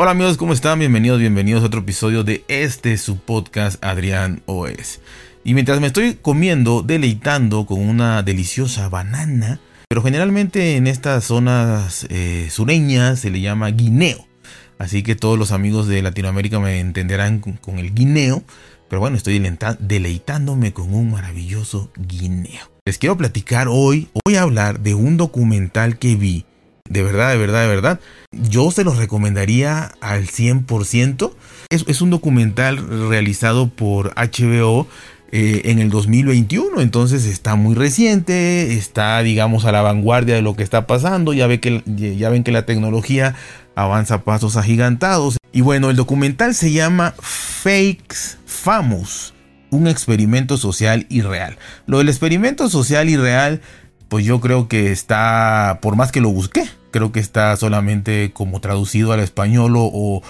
Hola amigos, ¿cómo están? Bienvenidos, bienvenidos a otro episodio de este su podcast Adrián OS. Y mientras me estoy comiendo, deleitando con una deliciosa banana, pero generalmente en estas zonas eh, sureñas se le llama guineo. Así que todos los amigos de Latinoamérica me entenderán con, el guineo. Pero bueno, estoy deleitándome con un maravilloso guineo. Les quiero platicar hoy, voy a hablar de un documental que vi de verdad, de verdad, de verdad. Yo se los recomendaría al 100%. Es, es un documental realizado por HBO eh, en el 2021, entonces está muy reciente, está digamos a la vanguardia de lo que está pasando, ya, ve que, ya ven que la tecnología avanza a pasos agigantados. Y bueno, el documental se llama Fakes Famous, un experimento social irreal. Lo del experimento social irreal, pues yo creo que está, por más que lo busqué, creo que está solamente como traducido al español o,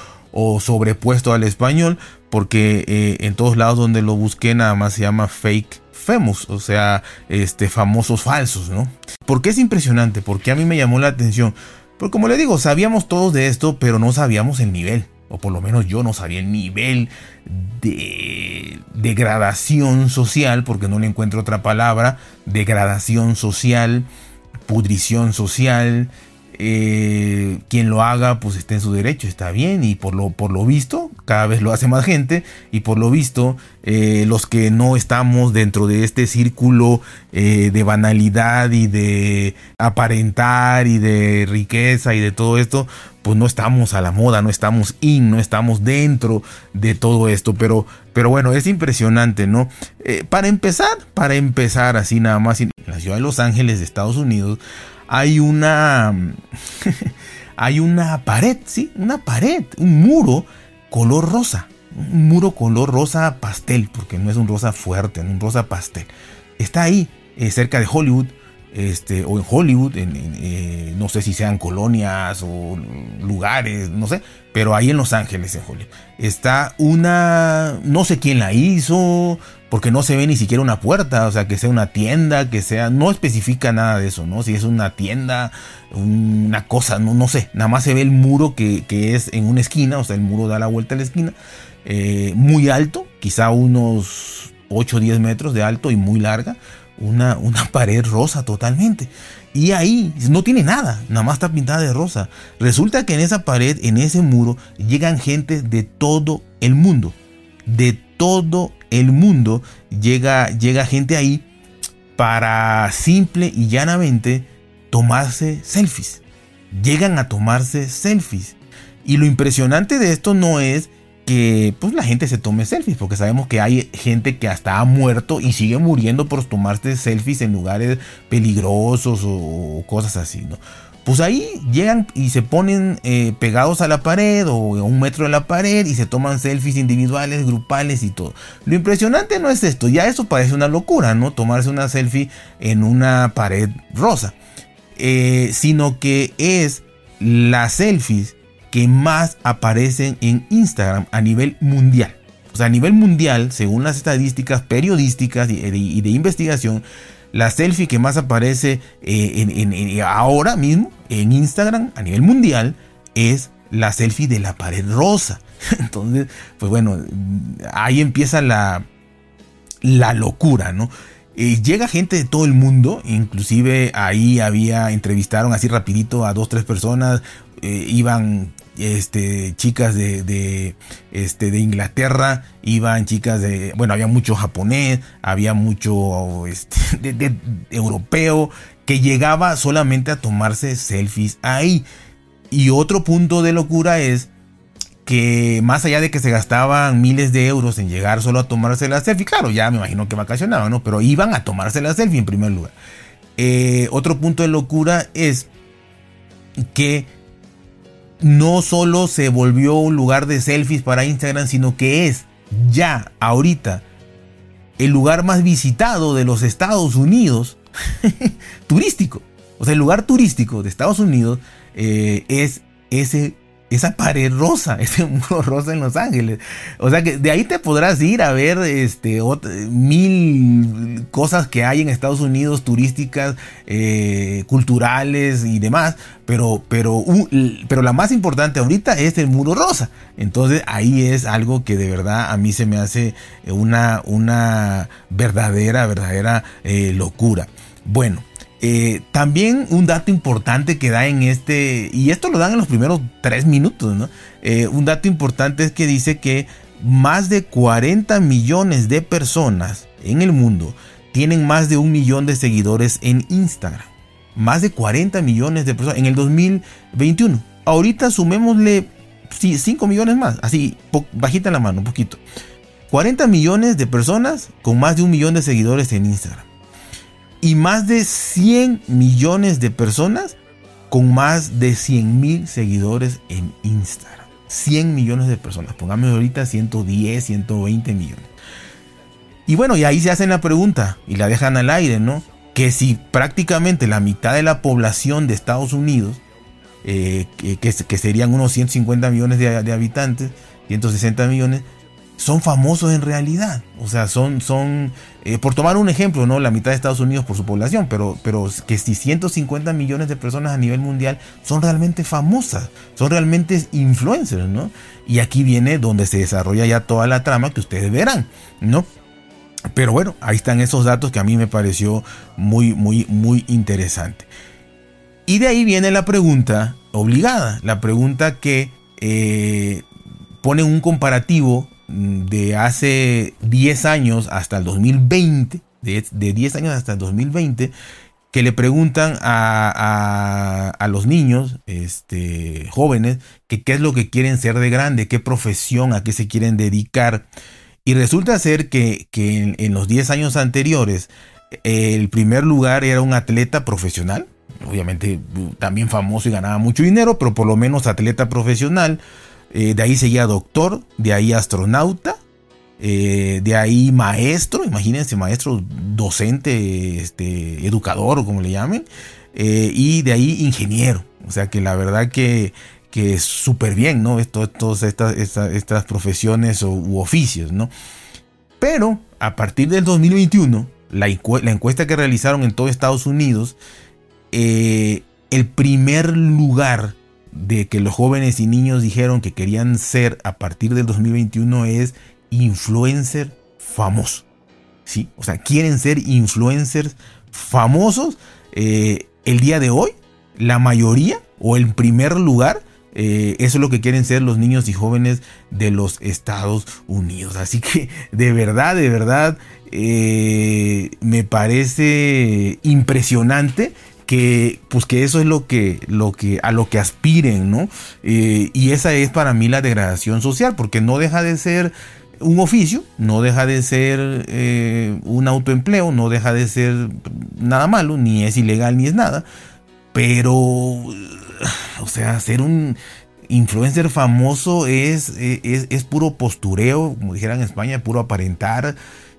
sobrepuesto al español, porque eh, en todos lados donde lo busqué nada más se llama fake famous, o sea, este, famosos falsos, ¿no? Porque es impresionante, porque a mí me llamó la atención. Porque como le digo, sabíamos todos de esto, pero no sabíamos el nivel. O por lo menos yo no sabía el nivel de degradación social, porque no le encuentro otra palabra, degradación social, pudrición social, eh, quien lo haga pues está en su derecho, está bien y por lo, por lo visto cada vez lo hace más gente y por lo visto eh, los que no estamos dentro de este círculo eh, de banalidad y de aparentar y de riqueza y de todo esto pues no estamos a la moda, no estamos in, no estamos dentro de todo esto, pero, pero bueno, es impresionante, ¿no? para empezar, para empezar así nada más, en la ciudad de Los Ángeles de Estados Unidos, hay una. hay una pared, sí, una pared, un muro color rosa. Un muro color rosa pastel, porque no es un rosa fuerte, un rosa pastel. Está ahí, eh, cerca de Hollywood, este, o en Hollywood, eh, no sé si sean colonias o lugares, no sé, pero ahí en Los Ángeles, en Hollywood, está una, no sé quién la hizo, porque no se ve ni siquiera una puerta, o sea, que sea una tienda, que sea, no especifica nada de eso, ¿no? Si es una tienda, una cosa, no, no sé, nada más se ve el muro que, es en una esquina, o sea, el muro da la vuelta a la esquina, eh, muy alto, quizá unos 8 o 10 metros de alto y muy larga, una, una pared rosa totalmente. Y ahí no tiene nada, nada más está pintada de rosa. Resulta que en esa pared, en ese muro, llegan gente de todo el mundo. De todo el mundo llega, llega gente ahí para simple y llanamente tomarse selfies. Llegan a tomarse selfies. Y lo impresionante de esto no es que pues la gente se tome selfies, porque sabemos que hay gente que hasta ha muerto y sigue muriendo por tomarse selfies en lugares peligrosos o, cosas así, ¿no? Pues ahí llegan y se ponen eh, pegados a la pared o a un metro de la pared y se toman selfies individuales, grupales y todo. Lo impresionante no es esto, ya eso parece una locura, ¿no? Tomarse una selfie en una pared rosa. Eh, sino que es las selfies que más aparecen en Instagram a nivel mundial. O sea, a nivel mundial, según las estadísticas periodísticas y de, investigación, la selfie que más aparece eh, en, ahora mismo en Instagram a nivel mundial es la selfie de la pared rosa. Entonces, pues bueno, ahí empieza la, la locura, ¿no? Eh, llega gente de todo el mundo, inclusive ahí había, entrevistaron así rapidito a dos, tres personas, eh, iban este, chicas de, este, de Inglaterra, iban chicas de, bueno, había mucho japonés, había mucho este, europeo, que llegaba solamente a tomarse selfies ahí. Y otro punto de locura es que más allá de que se gastaban miles de euros en llegar solo a tomarse la selfie, claro, ya me imagino que vacacionaban, ¿no? Pero iban a tomarse la selfie en primer lugar. Eh, otro punto de locura es que no solo se volvió un lugar de selfies para Instagram, sino que es ya ahorita el lugar más visitado de los Estados Unidos, turístico. O sea, el lugar turístico de Estados Unidos eh, es ese esa pared rosa, ese muro rosa en Los Ángeles. O sea que de ahí te podrás ir a ver este, mil cosas que hay en Estados Unidos, turísticas, eh, culturales y demás. Pero, pero, pero la más importante ahorita es el muro rosa. Entonces ahí es algo que de verdad a mí se me hace una, una verdadera, verdadera eh, locura. Bueno, eh, también un dato importante que da en este, y esto lo dan en los primeros tres minutos. Eh, un dato importante es que dice que más de 40 millones de personas en el mundo tienen más de un millón de seguidores en Instagram. Más de 40 millones de personas en el 2021. Ahorita sumémosle 5 millones más, así, bajita la mano, un poquito. 40 millones de personas con más de un millón de seguidores en Instagram y más de 100 millones de personas con más de 100 mil seguidores en Instagram. 100 millones de personas. Pongamos ahorita 110, 120 millones. Y bueno, y ahí se hacen la pregunta y la dejan al aire, ¿no? Que si prácticamente la mitad de la población de Estados Unidos, eh, que, serían unos 150 millones de, de habitantes, 160 millones, son famosos en realidad. O sea, son, son eh, por tomar un ejemplo, ¿no? La mitad de Estados Unidos por su población, pero, pero que si 150 millones de personas a nivel mundial son realmente famosas, son realmente influencers, ¿no? Y aquí viene donde se desarrolla ya toda la trama que ustedes verán, ¿no? Pero bueno, ahí están esos datos que a mí me pareció muy, muy, muy interesante. Y de ahí viene la pregunta obligada, la pregunta que eh, pone un comparativo de hace 10 años hasta el 2020, de, 10 años hasta el 2020, que le preguntan a, a, los niños, este, jóvenes, que qué es lo que quieren ser de grande, qué profesión, a qué se quieren dedicar. Y resulta ser que, que en, los 10 años anteriores, el primer lugar era un atleta profesional, obviamente también famoso y ganaba mucho dinero, pero por lo menos atleta profesional. Eh, de ahí seguía doctor, de ahí astronauta, eh, de ahí maestro, imagínense, maestro, docente, este, educador o como le llamen, eh, y de ahí ingeniero. O sea que la verdad que, que es súper bien, ¿no? todas estas, estas, profesiones u oficios, ¿no? Pero a partir del 2021, la, la encuesta que realizaron en todo Estados Unidos, el primer lugar de que los jóvenes y niños dijeron que querían ser a partir del 2021 es influencer famoso. ¿sí? O sea, quieren ser influencers famosos. Eh, el día de hoy, la mayoría o el primer lugar, eh, eso es lo que quieren ser los niños y jóvenes de los Estados Unidos. Así que de verdad, de verdad, eh, me parece impresionante que pues que eso es lo que, lo que a lo que aspiren, ¿no? Eh, y esa es para mí la degradación social, porque no deja de ser un oficio, no deja de ser eh, un autoempleo, no deja de ser nada malo, ni es ilegal ni es nada, pero, o sea, ser un influencer famoso es, es, es puro postureo, como dijeran en España, puro aparentar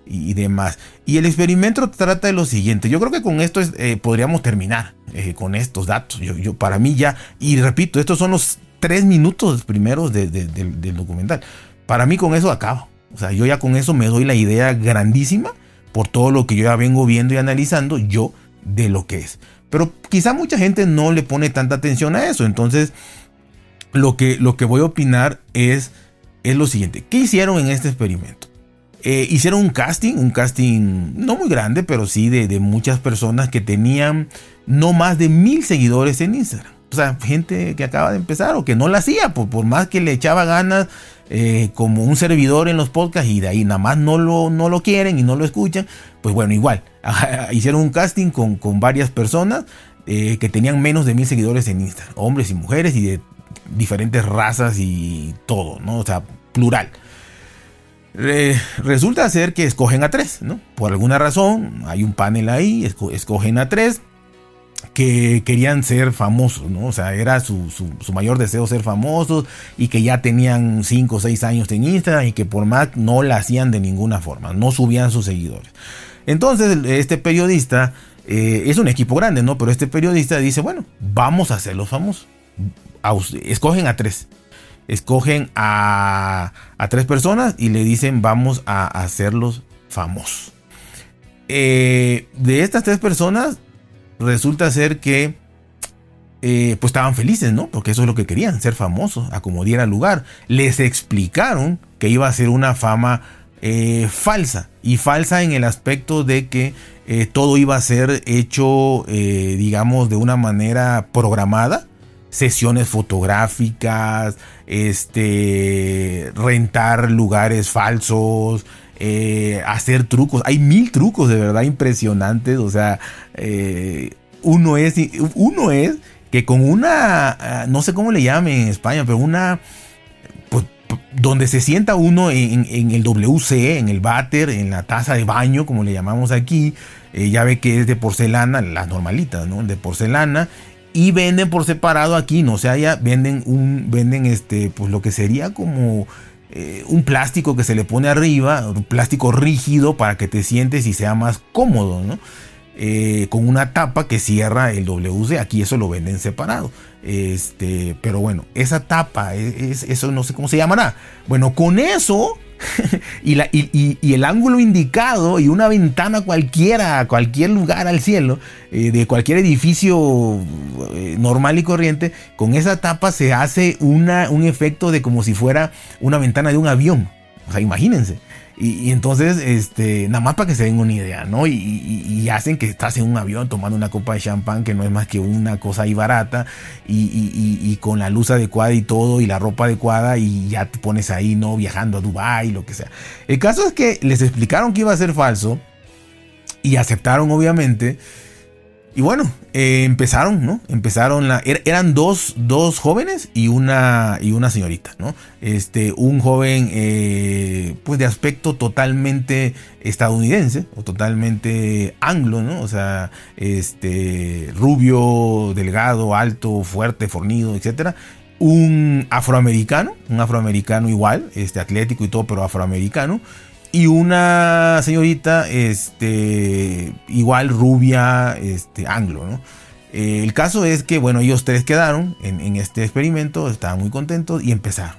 y, demás. Y el experimento trata de lo siguiente. Yo creo que con esto eh, podríamos terminar eh, con estos datos. Yo, para mí ya, y repito, estos son los tres minutos primeros del documental. Para mí con eso acabo. O sea, yo ya con eso me doy la idea grandísima por todo lo que yo ya vengo viendo y analizando yo de lo que es. Pero quizá mucha gente no le pone tanta atención a eso. Entonces, lo que, lo que voy a opinar es, es lo siguiente. ¿Qué hicieron en este experimento? Eh, hicieron un casting, un casting no muy grande, pero sí de, muchas personas que tenían no más de mil seguidores en Instagram. O sea, gente que acaba de empezar o que no la hacía, por, por más que le echaba ganas eh, como un servidor en los podcasts y de ahí nada más no lo, no lo quieren y no lo escuchan, pues bueno, igual. Hicieron un casting con, con varias personas eh, que tenían menos de mil seguidores en Instagram, hombres y mujeres y de diferentes razas y todo, ¿no? O sea, plural resulta ser que escogen a tres, ¿no? Por alguna razón, hay un panel ahí, escogen a tres que querían ser famosos, ¿no? O sea, era su, mayor deseo ser famosos y que ya tenían 5 o 6 años en Instagram y que por más no la hacían de ninguna forma, no subían sus seguidores. Entonces, este periodista eh, es un equipo grande, ¿no? Pero este periodista dice, bueno, vamos a hacerlos famosos. escogen a tres. Escogen a, a, tres personas y le dicen vamos a hacerlos famosos. Eh, de estas tres personas resulta ser que eh, pues estaban felices, ¿no? Porque eso es lo que querían, ser famosos, acomodiera lugar. Les explicaron que iba a ser una fama eh, falsa. Y falsa en el aspecto de que todo iba a ser hecho, digamos, de una manera programada. Sesiones fotográficas, este, rentar lugares falsos, hacer trucos. Hay mil trucos de verdad impresionantes. O sea, uno es, uno es que con una, ah, no sé cómo le llamen en España, pero una, pues, donde se sienta uno en, el WC, en el váter, en la taza de baño, como le llamamos aquí, eh, ya ve que es de porcelana, las normalitas, ¿no? De porcelana. Y venden por separado aquí, no o sea, ya venden un, venden este, pues lo que sería como eh, un plástico que se le pone arriba, un plástico rígido para que te sientes y sea más cómodo, ¿no? Eh, con una tapa que cierra el WC. Aquí eso lo venden separado. Este, pero bueno, esa tapa, e, es, eso no sé cómo se llamará. Bueno, con eso y, el ángulo indicado y una ventana cualquiera, cualquier lugar al cielo, eh, de cualquier edificio eh, normal y corriente, con esa tapa se hace una, un efecto de como si fuera una ventana de un avión. O sea, imagínense. Y, entonces, este, nada más para que se den una idea, ¿no? Y, hacen que estás en un avión tomando una copa de champán, que no es más que una cosa ahí barata, y, con la luz adecuada y todo, y la ropa adecuada, y ya te pones ahí, ¿no? Viajando a Dubai, lo que sea. El caso es que les explicaron que iba a ser falso, y aceptaron, obviamente. Y bueno, eh, empezaron, ¿no? Empezaron la. Er, eran dos, dos, jóvenes y una, y una señorita, ¿no? Este, un joven, eh, pues de aspecto totalmente estadounidense o totalmente anglo, ¿no? O sea, este, rubio, delgado, alto, fuerte, fornido, etcétera. Un afroamericano, un afroamericano igual, este, atlético y todo, pero afroamericano y una señorita, este, igual rubia, este, anglo, ¿no? Eh, el caso es que, bueno, ellos tres quedaron en, este experimento, estaban muy contentos y empezaron.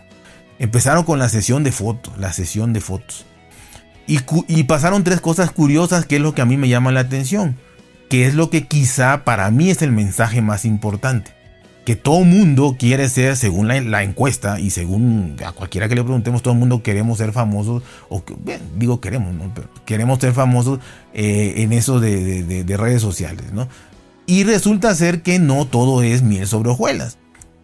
Empezaron con la sesión de fotos, la sesión de fotos. Y, y pasaron tres cosas curiosas que es lo que a mí me llama la atención, que es lo que quizá para mí es el mensaje más importante que todo mundo quiere ser, según la, encuesta y según a cualquiera que le preguntemos, todo el mundo queremos ser famosos, o bien, digo queremos, ¿no? queremos ser famosos eh, en eso de, redes sociales, ¿no? Y resulta ser que no todo es miel sobre hojuelas.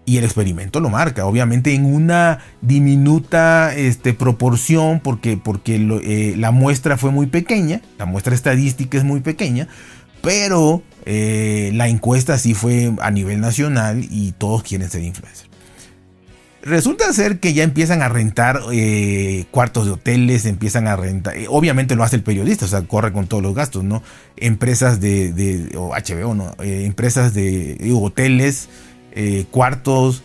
Y el experimento lo marca, obviamente en una diminuta este, proporción, porque, porque eh, la muestra fue muy pequeña, la muestra estadística es muy pequeña, pero eh, la encuesta sí fue a nivel nacional y todos quieren ser influencers. Resulta ser que ya empiezan a rentar eh, cuartos de hoteles, empiezan a rentar, eh, obviamente lo hace el periodista, o sea, corre con todos los gastos, ¿no? Empresas de, de HBO, ¿no? empresas de hoteles, cuartos,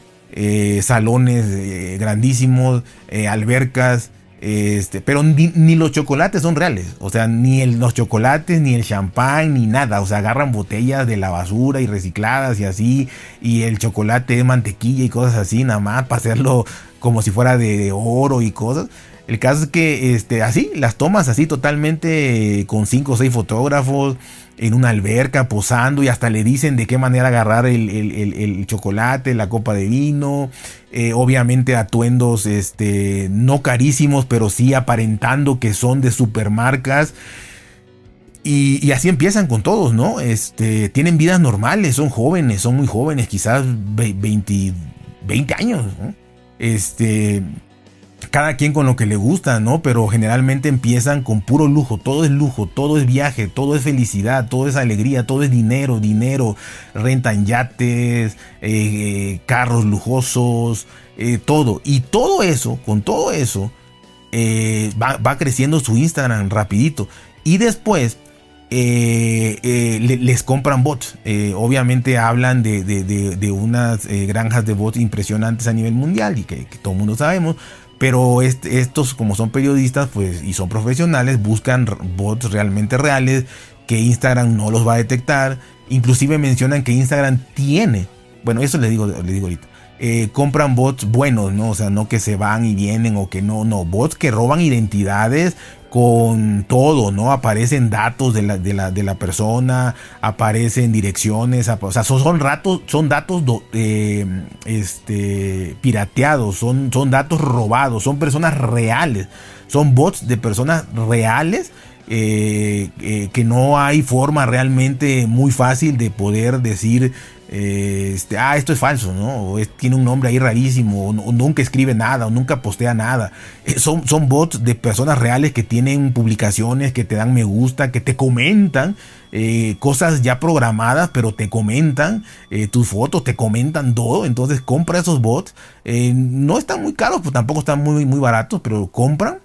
salones grandísimos, albercas, este, pero ni, los chocolates son reales. O sea, ni los chocolates, ni el champán, ni nada. O sea, agarran botellas de la basura y recicladas y así. Y el chocolate de mantequilla y cosas así, nada más para hacerlo como si fuera de oro y cosas. El caso es que este, así, las tomas así totalmente con cinco o seis fotógrafos en una alberca posando y hasta le dicen de qué manera agarrar el, chocolate, la copa de vino, eh, obviamente atuendos este, no carísimos, pero sí aparentando que son de supermarcas. Y, y, así empiezan con todos, ¿no? Este, tienen vidas normales, son jóvenes, son muy jóvenes, quizás 20, 20 años, ¿no? Este, cada quien con lo que le gusta, ¿no? Pero generalmente empiezan con puro lujo, todo es lujo, todo es viaje, todo es felicidad, todo es alegría, todo es dinero, dinero, rentan yates, eh, carros lujosos, eh, todo. Y todo eso, con todo eso, eh, va, creciendo su Instagram rapidito. Y después les compran bots. obviamente hablan de, unas granjas de bots impresionantes a nivel mundial y que, que todo el mundo sabemos. Pero estos, como son periodistas pues, y son profesionales, buscan bots realmente reales que Instagram no los va a detectar. Inclusive mencionan que Instagram tiene, bueno, eso les digo, les digo ahorita. Eh, compran bots buenos, ¿no? O sea, no que se van y vienen o que no, no, bots que roban identidades con todo, ¿no? Aparecen datos de la, de la, de la persona, aparecen direcciones, o sea, son, son, ratos, son datos eh, este, pirateados, son, son datos robados, son personas reales, son bots de personas reales eh, que no hay forma realmente muy fácil de poder decir eh, este, ah, esto es falso, ¿no? O tiene un nombre ahí rarísimo, o, nunca escribe nada, o nunca postea nada. son, son bots de personas reales que tienen publicaciones, que te dan me gusta, que te comentan cosas ya programadas, pero te comentan tus fotos, te comentan todo. Entonces compra esos bots. no están muy caros, pues tampoco están muy, muy baratos, pero compran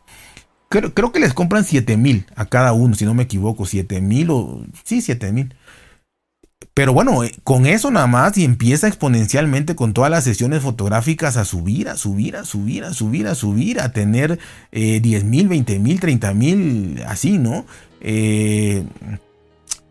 creo, que les compran 7 mil a cada uno, si no me equivoco, 7 mil o sí, 7 mil. Pero bueno, eh, con eso nada más y empieza exponencialmente con todas las sesiones fotográficas a subir, a subir, a subir, a subir, a subir, a tener eh, 10 mil, 20 mil, 30 mil, así, ¿no? Eh,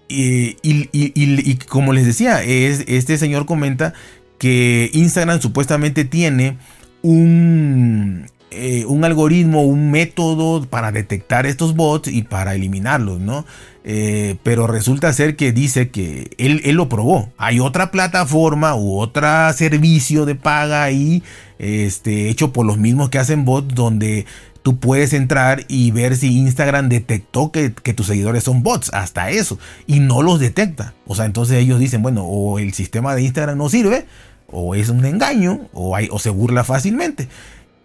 y, y, como les decía, es, este señor comenta que Instagram supuestamente tiene un, eh, un algoritmo, un método para detectar estos bots y para eliminarlos, ¿no? Eh, pero resulta ser que dice que él, lo probó. Hay otra plataforma u otro servicio de paga ahí, este, hecho por los mismos que hacen bots, donde tú puedes entrar y ver si Instagram detectó que, tus seguidores son bots, hasta eso, y no los detecta. O sea, entonces ellos dicen, bueno, o el sistema de Instagram no sirve, o es un engaño, o, hay, o se burla fácilmente.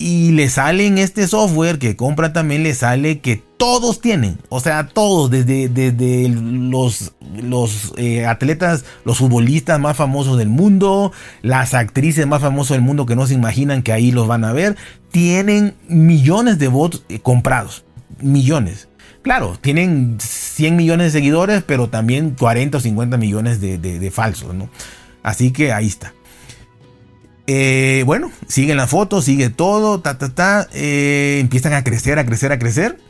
Y le sale en este software que compra también, le sale que todos tienen. O sea, todos, desde, desde los, los eh, atletas, los futbolistas más famosos del mundo, las actrices más famosas del mundo que no se imaginan que ahí los van a ver, tienen millones de bots eh, comprados. Millones. Claro, tienen 100 millones de seguidores, pero también 40 o 50 millones de, de falsos, ¿no? Así que ahí está. Eh, bueno, siguen la foto, sigue todo, ta, ta, ta. Eh, empiezan a crecer, a crecer, a crecer.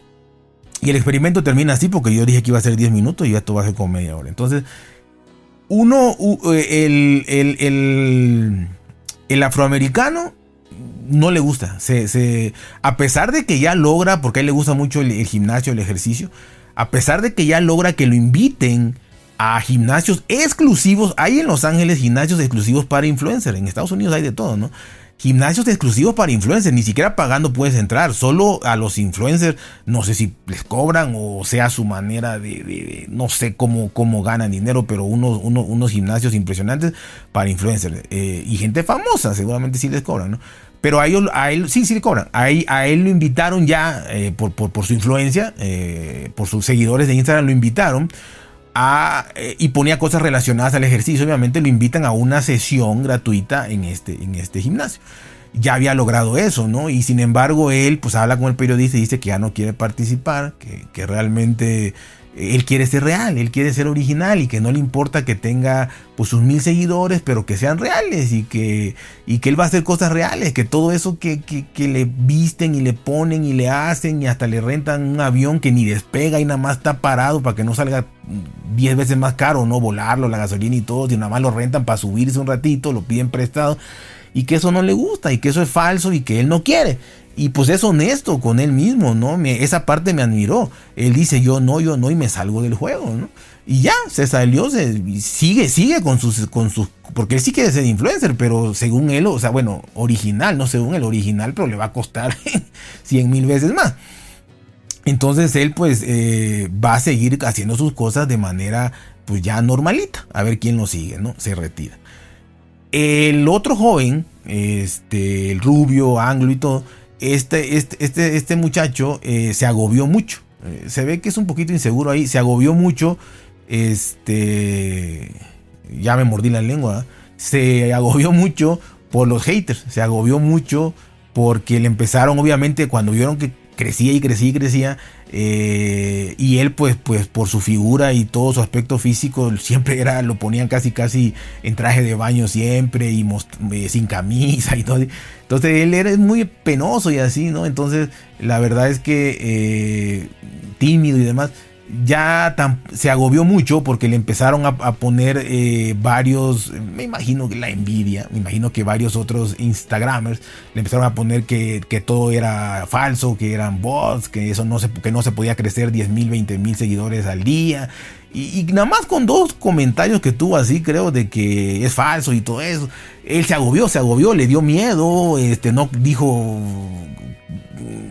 Y el experimento termina así porque yo dije que iba a ser 10 minutos y esto va a ser como media hora. Entonces, uno, eh, el, el, afroamericano no le gusta. A pesar de que ya logra, porque a él le gusta mucho el gimnasio, el ejercicio, a pesar de que ya logra que lo inviten a gimnasios exclusivos. Hay en Los Ángeles gimnasios exclusivos para influencers. En Estados Unidos hay de todo, ¿no? Gimnasios exclusivos para influencers. Ni siquiera pagando puedes entrar. Solo a los influencers, no sé si les cobran o sea su manera de, no sé cómo, cómo ganan dinero, pero unos, unos, gimnasios impresionantes para influencers. Eh, y gente famosa, seguramente sí les cobran, ¿no? Pero a, ellos, a él sí, sí le cobran. A él, a él lo invitaron ya eh, por, por, su influencia, eh, por sus seguidores de Instagram lo invitaron eh, y ponía cosas relacionadas al ejercicio, obviamente lo invitan a una sesión gratuita en este, en este gimnasio. Ya había logrado eso, ¿no? Y sin embargo él pues habla con el periodista y dice que ya no quiere participar, que, que realmente él quiere ser real, él quiere ser original y que no le importa que tenga pues sus mil seguidores, pero que sean reales y que, y que él va a hacer cosas reales, que todo eso que, que, le visten y le ponen y le hacen y hasta le rentan un avión que ni despega y nada más está parado para que no salga 10 veces más caro, no volarlo, la gasolina y todo, y nada más lo rentan para subirse un ratito, lo piden prestado y que eso no le gusta y que eso es falso y que él no quiere. Y pues es honesto con él mismo, ¿no? Me, esa parte me admiró. Él dice, yo no, yo no, y me salgo del juego, ¿no? Y ya, se salió, se, sigue, sigue con sus, con sus, porque él sí quiere ser influencer, pero según él, o sea, bueno, original, no según el original, pero le va a costar 100 mil veces más. Entonces él pues eh, va a seguir haciendo sus cosas de manera pues ya normalita, a ver quién lo sigue, ¿no? Se retira. El otro joven, este, el rubio, anglo y todo, este, este, este, este muchacho eh, se agobió mucho. Eh, se ve que es un poquito inseguro ahí. Se agobió mucho. Este. Ya me mordí la lengua. Se agobió mucho por los haters. Se agobió mucho porque le empezaron, obviamente, cuando vieron que crecía y crecía y crecía. Eh, y él, pues, pues, por su figura y todo su aspecto físico, siempre era, lo ponían casi, casi en traje de baño siempre y eh, sin camisa y todo. Entonces él era muy penoso y así, ¿no? Entonces, la verdad es que eh, tímido y demás. Ya se agobió mucho porque le empezaron a, poner eh, varios, me imagino que la envidia, me imagino que varios otros Instagramers le empezaron a poner que, todo era falso, que eran bots, que eso no se, que no se podía crecer 10 mil, 20 mil seguidores al día. Y, y, nada más con dos comentarios que tuvo así, creo, de que es falso y todo eso. Él se agobió, se agobió, le dio miedo, este, no dijo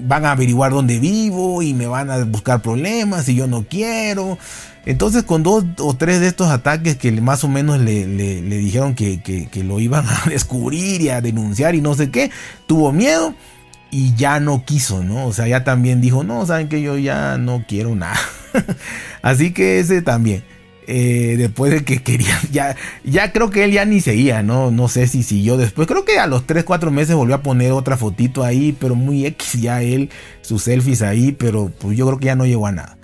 van a averiguar dónde vivo y me van a buscar problemas y yo no quiero. Entonces con dos o tres de estos ataques que más o menos le, dijeron que, lo iban a descubrir y a denunciar y no sé qué, tuvo miedo y ya no quiso, ¿no? O sea, ya también dijo, no, saben que yo ya no quiero nada. Así que ese también. Eh, después de que quería, ya, ya creo que él ya ni seguía, ¿no? No sé si siguió después. Creo que a los 3, 4 meses volvió a poner otra fotito ahí, pero muy X ya él, sus selfies ahí, pero pues yo creo que ya no llegó a nada.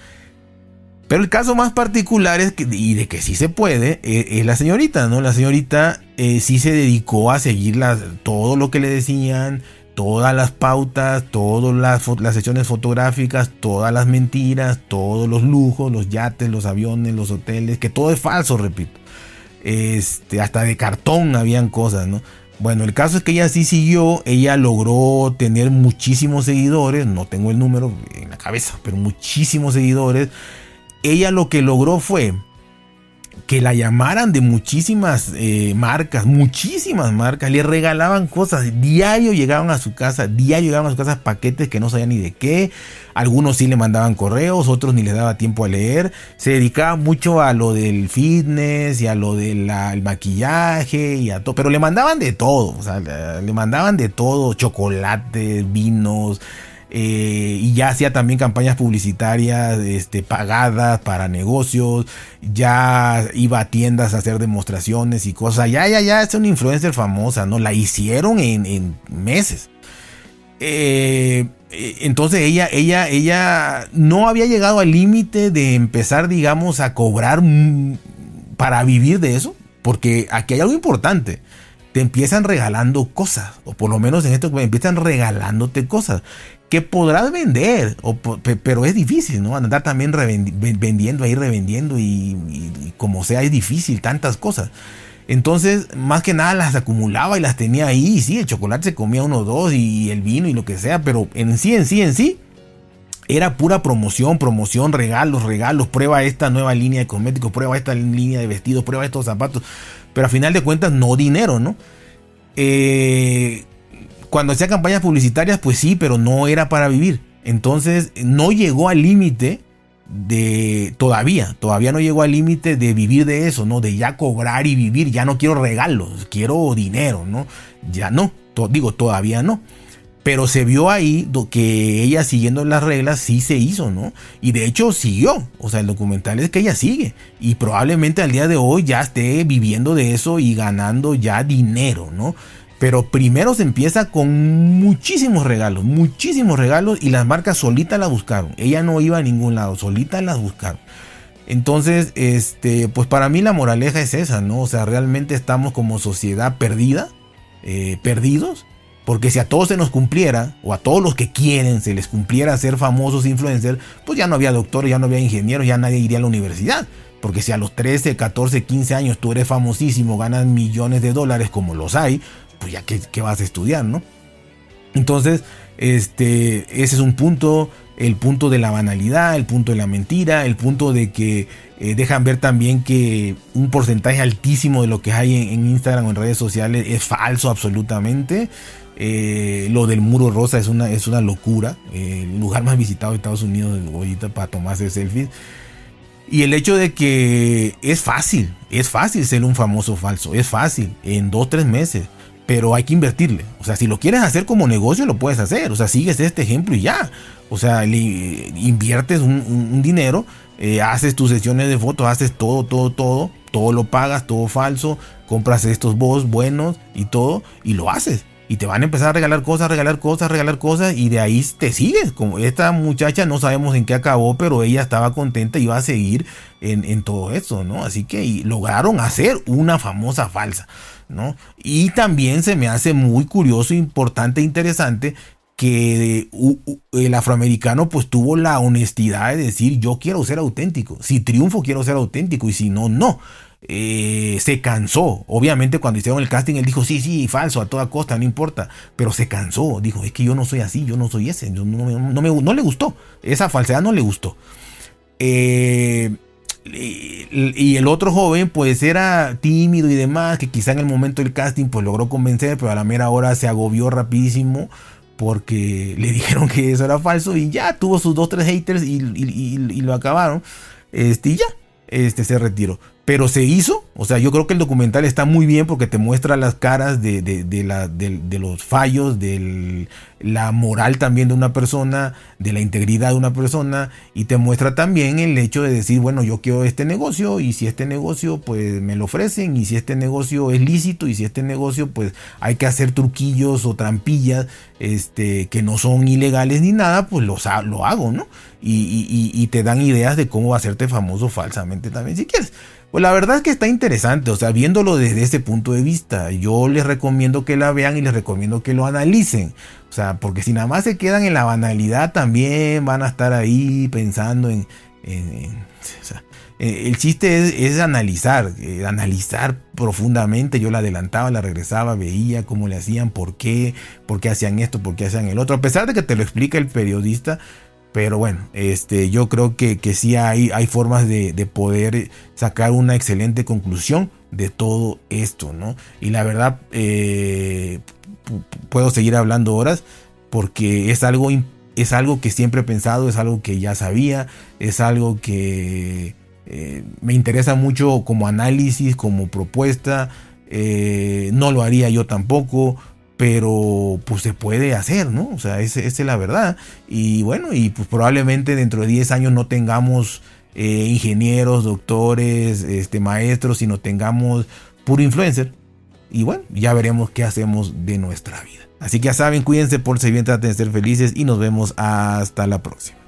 Pero el caso más particular es que, y de que sí se puede, eh, es, la señorita, ¿no? La señorita eh, sí se dedicó a seguir todo lo que le decían, todas las pautas, todas las, sesiones fotográficas, todas las mentiras, todos los lujos, los yates, los aviones, los hoteles, que todo es falso, repito. Este, hasta de cartón habían cosas, ¿no? Bueno, el caso es que ella sí siguió, ella logró tener muchísimos seguidores, no tengo el número en la cabeza, pero muchísimos seguidores. Ella lo que logró fue que la llamaran de muchísimas eh, marcas, muchísimas marcas, le regalaban cosas, diario llegaban a su casa, diario llegaban a su casa paquetes que no sabían ni de qué, algunos sí le mandaban correos, otros ni les daba tiempo a leer, se dedicaba mucho a lo del fitness y a lo del maquillaje y a todo, pero le mandaban de todo, o sea, le mandaban de todo, chocolates, vinos, eh, y ya hacía también campañas publicitarias este, pagadas para negocios, ya iba a tiendas a hacer demostraciones y cosas, ya, ya, ya es una influencer famosa, ¿no? La hicieron en, meses. Eh, entonces ella, ella, ella no había llegado al límite de empezar, digamos, a cobrar para vivir de eso, porque aquí hay algo importante te empiezan regalando cosas, o por lo menos en esto empiezan regalándote cosas que podrás vender, pero es difícil, ¿no? Andar también vendiendo ahí, revendiendo y, como sea, es difícil, tantas cosas. Entonces, más que nada las acumulaba y las tenía ahí. Y sí, el chocolate se comía uno o dos y el vino y lo que sea, pero en sí, en sí, en sí, era pura promoción, promoción, regalos, regalos. Prueba esta nueva línea de cosméticos, prueba esta línea de vestidos, prueba estos zapatos. Pero a final de cuentas, no dinero, ¿no? Eh, cuando hacía campañas publicitarias, pues sí, pero no era para vivir. Entonces no llegó al límite de todavía, todavía no llegó al límite de vivir de eso, ¿no? De ya cobrar y vivir, ya no quiero regalos, quiero dinero, ¿no? Ya no, digo, todavía no. Pero se vio ahí que ella siguiendo las reglas sí se hizo, ¿no? Y de hecho siguió. O sea, el documental es que ella sigue. Y probablemente al día de hoy ya esté viviendo de eso y ganando ya dinero, ¿no? Pero primero se empieza con muchísimos regalos, muchísimos regalos y las marcas solitas la buscaron. Ella no iba a ningún lado, solitas las buscaron. Entonces, este, pues para mí la moraleja es esa, ¿no? O sea, realmente estamos como sociedad perdida, eh, perdidos, porque si a todos se nos cumpliera, o a todos los que quieren se les cumpliera ser famosos influencers, pues ya no había doctores, ya no había ingenieros, ya nadie iría a la universidad. Porque si a los 13, 14, 15 años tú eres famosísimo, ganas millones de dólares como los hay, pues ya que, vas a estudiar, ¿no? Entonces, este, ese es un punto, el punto de la banalidad, el punto de la mentira, el punto de que eh, dejan ver también que un porcentaje altísimo de lo que hay en, Instagram o en redes sociales es falso absolutamente. Eh, lo del muro rosa es una, es una locura. Eh, el lugar más visitado de Estados Unidos ahorita para tomarse selfies. Y el hecho de que es fácil, es fácil ser un famoso falso, es fácil, en dos, tres meses pero hay que invertirle. O sea, si lo quieres hacer como negocio, lo puedes hacer. O sea, sigues este ejemplo y ya. O sea, inviertes un, dinero, eh, haces tus sesiones de fotos, haces todo, todo, todo, todo lo pagas, todo falso, compras estos bots buenos y todo, y lo haces. Y te van a empezar a regalar cosas, regalar cosas, regalar cosas, y de ahí te sigues. Como esta muchacha no sabemos en qué acabó, pero ella estaba contenta y iba a seguir en, en todo eso, ¿no? Así que lograron hacer una famosa falsa. ¿No? Y también se me hace muy curioso, importante interesante que el afroamericano pues tuvo la honestidad de decir yo quiero ser auténtico, si triunfo quiero ser auténtico y si no, no. Eh, se cansó. Obviamente cuando hicieron el casting él dijo, sí, sí, falso, a toda costa, no importa. Pero se cansó, dijo, es que yo no soy así, yo no soy ese. no, no, le gustó. Esa falsedad no le gustó. Eh, y el otro joven pues era tímido y demás, que quizá en el momento del casting pues logró convencer, pero a la mera hora se agobió rapidísimo porque le dijeron que eso era falso y ya tuvo sus dos, tres haters y, lo acabaron. Este, y ya, este se retiró pero se hizo. O sea, yo creo que el documental está muy bien porque te muestra las caras de, de, los fallos, de la moral también de una persona, de la integridad de una persona, y te muestra también el hecho de decir, bueno, yo quiero este negocio, y si este negocio pues me lo ofrecen, y si este negocio es lícito, y si este negocio pues hay que hacer truquillos o trampillas este, que no son ilegales ni nada, pues lo hago, ¿no? Y, y te dan ideas de cómo hacerte famoso falsamente también si quieres. Pues la verdad es que está interesante, o sea, viéndolo desde ese punto de vista, yo les recomiendo que la vean y les recomiendo que lo analicen. O sea, porque si nada más se quedan en la banalidad, también van a estar ahí pensando en... Eh, el chiste es, analizar, eh, analizar profundamente. Yo la adelantaba, la regresaba, veía cómo le hacían, por qué, por qué hacían esto, por qué hacían el otro. A pesar de que te lo explica el periodista, pero bueno, este, yo creo que, que sí hay, hay formas de, poder sacar una excelente conclusión de todo esto, ¿no? Y la verdad, eh, puedo seguir hablando horas porque es algo, es algo que siempre he pensado, es algo que ya sabía, es algo que eh, me interesa mucho como análisis, como propuesta. Eh, no lo haría yo tampoco pero pues se puede hacer, ¿no? O sea, esa es la verdad. Y bueno, y pues probablemente dentro de 10 años no tengamos eh, ingenieros, doctores, este, maestros, sino tengamos puro influencer. Y bueno, ya veremos qué hacemos de nuestra vida. Así que ya saben, cuídense, por si bien, traten de ser felices y nos vemos hasta la próxima.